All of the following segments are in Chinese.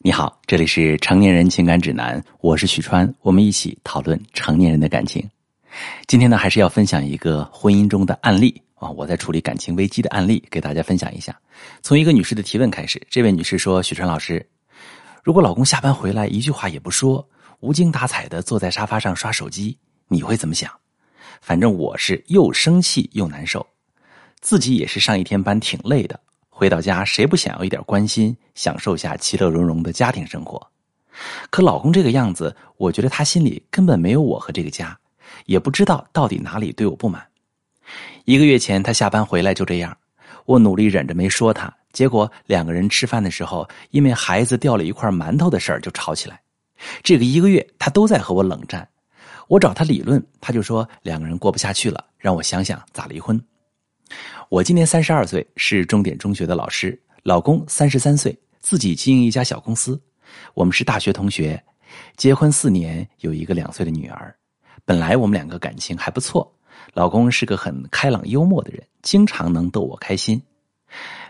你好，这里是成年人情感指南，我是许川，我们一起讨论成年人的感情。今天呢，还是要分享一个婚姻中的案例啊，我在处理感情危机的案例，给大家分享一下。从一个女士的提问开始，这位女士说：“许川老师，如果老公下班回来一句话也不说，无精打采的坐在沙发上刷手机，你会怎么想？反正我是又生气又难受，自己也是上一天班挺累的。”回到家，谁不想要一点关心，享受下其乐融融的家庭生活？可老公这个样子，我觉得他心里根本没有我和这个家，也不知道到底哪里对我不满。一个月前，他下班回来就这样，我努力忍着没说他，结果两个人吃饭的时候，因为孩子掉了一块馒头的事儿就吵起来。这个一个月，他都在和我冷战。我找他理论，他就说两个人过不下去了，让我想想咋离婚。我今年三十二岁，是重点中学的老师。老公三十三岁，自己经营一家小公司。我们是大学同学，结婚四年，有一个两岁的女儿。本来我们两个感情还不错，老公是个很开朗幽默的人，经常能逗我开心。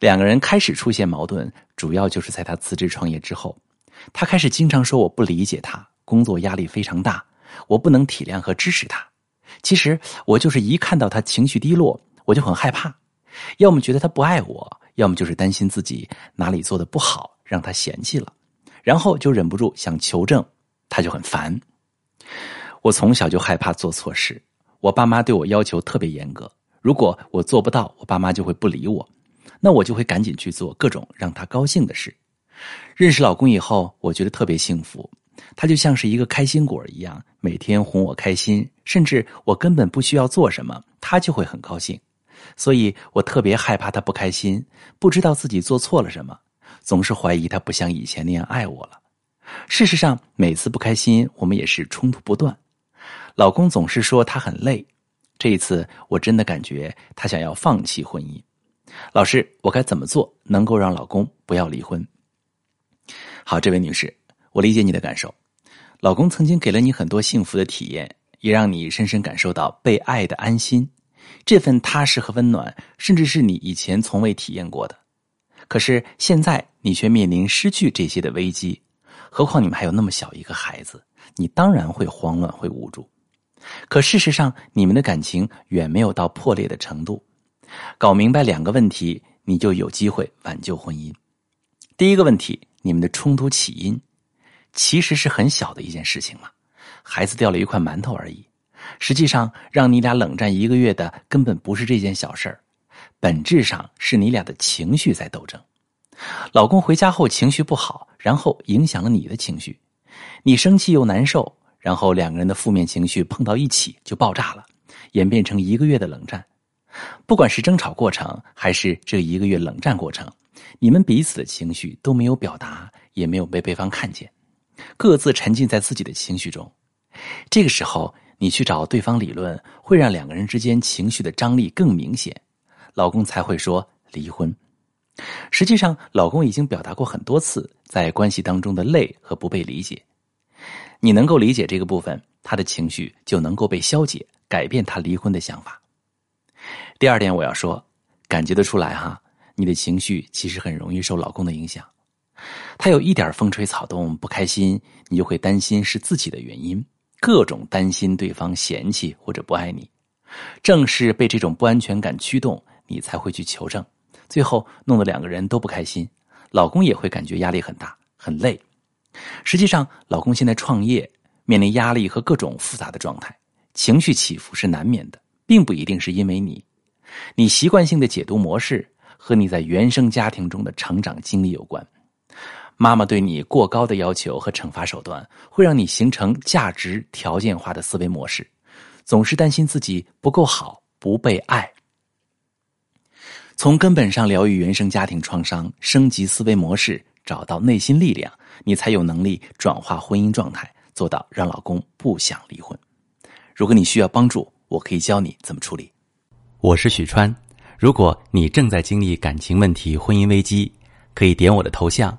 两个人开始出现矛盾，主要就是在他辞职创业之后，他开始经常说我不理解他，工作压力非常大，我不能体谅和支持他。其实我就是一看到他情绪低落。我就很害怕，要么觉得他不爱我，要么就是担心自己哪里做的不好让他嫌弃了，然后就忍不住想求证，他就很烦。我从小就害怕做错事，我爸妈对我要求特别严格，如果我做不到，我爸妈就会不理我，那我就会赶紧去做各种让他高兴的事。认识老公以后，我觉得特别幸福，他就像是一个开心果一样，每天哄我开心，甚至我根本不需要做什么，他就会很高兴。所以我特别害怕他不开心，不知道自己做错了什么，总是怀疑他不像以前那样爱我了。事实上，每次不开心，我们也是冲突不断。老公总是说他很累，这一次我真的感觉他想要放弃婚姻。老师，我该怎么做能够让老公不要离婚？好，这位女士，我理解你的感受。老公曾经给了你很多幸福的体验，也让你深深感受到被爱的安心。这份踏实和温暖，甚至是你以前从未体验过的。可是现在你却面临失去这些的危机，何况你们还有那么小一个孩子，你当然会慌乱、会无助。可事实上，你们的感情远没有到破裂的程度。搞明白两个问题，你就有机会挽救婚姻。第一个问题，你们的冲突起因其实是很小的一件事情嘛，孩子掉了一块馒头而已。实际上，让你俩冷战一个月的根本不是这件小事儿，本质上是你俩的情绪在斗争。老公回家后情绪不好，然后影响了你的情绪，你生气又难受，然后两个人的负面情绪碰到一起就爆炸了，演变成一个月的冷战。不管是争吵过程，还是这一个月冷战过程，你们彼此的情绪都没有表达，也没有被对方看见，各自沉浸在自己的情绪中。这个时候。你去找对方理论，会让两个人之间情绪的张力更明显，老公才会说离婚。实际上，老公已经表达过很多次在关系当中的累和不被理解。你能够理解这个部分，他的情绪就能够被消解，改变他离婚的想法。第二点，我要说，感觉得出来哈，你的情绪其实很容易受老公的影响。他有一点风吹草动不开心，你就会担心是自己的原因。各种担心对方嫌弃或者不爱你，正是被这种不安全感驱动，你才会去求证，最后弄得两个人都不开心，老公也会感觉压力很大很累。实际上，老公现在创业，面临压力和各种复杂的状态，情绪起伏是难免的，并不一定是因为你，你习惯性的解读模式和你在原生家庭中的成长经历有关。妈妈对你过高的要求和惩罚手段，会让你形成价值条件化的思维模式，总是担心自己不够好、不被爱。从根本上疗愈原生家庭创伤，升级思维模式，找到内心力量，你才有能力转化婚姻状态，做到让老公不想离婚。如果你需要帮助，我可以教你怎么处理。我是许川，如果你正在经历感情问题、婚姻危机，可以点我的头像。